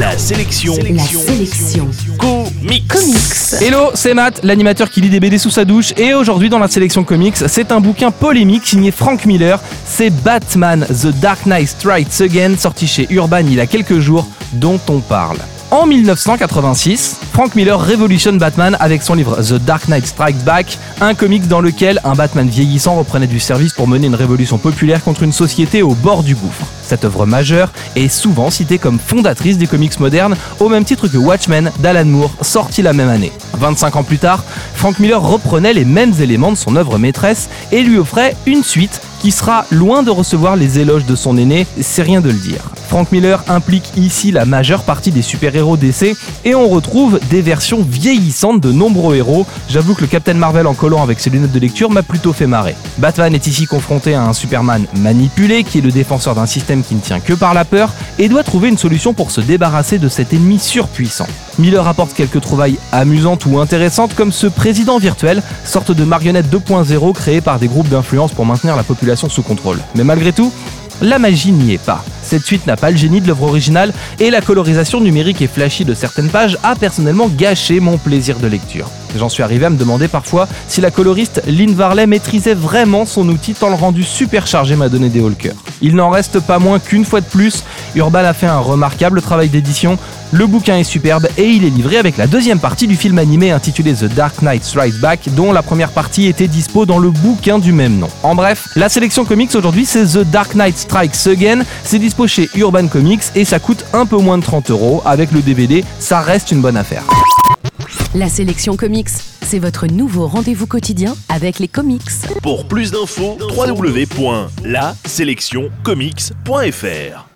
La sélection. La sélection. Comics. Comics. Hello, c'est Matt, l'animateur qui lit des BD sous sa douche, et aujourd'hui dans la sélection comics, c'est un bouquin polémique signé Frank Miller, c'est Batman The Dark Knight Strikes Again, sorti chez Urban il y a quelques jours, dont on parle. En 1986, Frank Miller révolutionne Batman avec son livre The Dark Knight Strikes Back, un comics dans lequel un Batman vieillissant reprenait du service pour mener une révolution populaire contre une société au bord du gouffre. Cette œuvre majeure est souvent citée comme fondatrice des comics modernes, au même titre que Watchmen d'Alan Moore, sorti la même année. 25 ans plus tard, Frank Miller reprenait les mêmes éléments de son œuvre maîtresse et lui offrait une suite qui sera loin de recevoir les éloges de son aîné, c'est rien de le dire. Frank Miller implique ici la majeure partie des super-héros d'essai et on retrouve des versions vieillissantes de nombreux héros. J'avoue que le Captain Marvel en collant avec ses lunettes de lecture m'a plutôt fait marrer. Batman est ici confronté à un Superman manipulé qui est le défenseur d'un système qui ne tient que par la peur et doit trouver une solution pour se débarrasser de cet ennemi surpuissant. Miller apporte quelques trouvailles amusantes ou intéressantes comme ce président virtuel, sorte de marionnette 2.0 créée par des groupes d'influence pour maintenir la population sous contrôle. Mais malgré tout, la magie n'y est pas. Cette suite n'a pas le génie de l'œuvre originale et la colorisation numérique et flashy de certaines pages a personnellement gâché mon plaisir de lecture. J'en suis arrivé à me demander parfois si la coloriste Lynn Varley maîtrisait vraiment son outil tant le rendu super chargé m'a donné des cœur. Il n'en reste pas moins qu'une fois de plus, Urban a fait un remarquable travail d'édition, le bouquin est superbe et il est livré avec la deuxième partie du film animé intitulé The Dark Knight Strikes Back dont la première partie était dispo dans le bouquin du même nom. En bref, la sélection comics aujourd'hui c'est The Dark Knight Strikes Again, c'est dispo chez Urban Comics et ça coûte un peu moins de 30 euros. Avec le DVD, ça reste une bonne affaire. La sélection comics, c'est votre nouveau rendez-vous quotidien avec les comics. Pour plus d'infos, www.laselectioncomics.fr